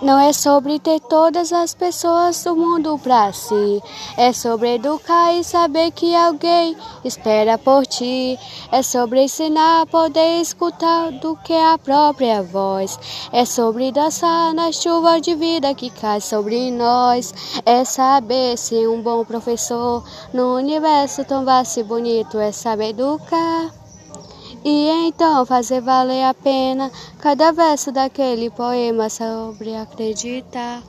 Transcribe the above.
Não é sobre ter todas as pessoas do mundo pra si. É sobre educar e saber que alguém espera por ti. É sobre ensinar a poder escutar do que a própria voz. É sobre dançar na chuva de vida que cai sobre nós. É saber ser um bom professor no universo tão vasto e bonito. É saber educar. E então fazer valer a pena cada verso daquele poema sobre acreditar.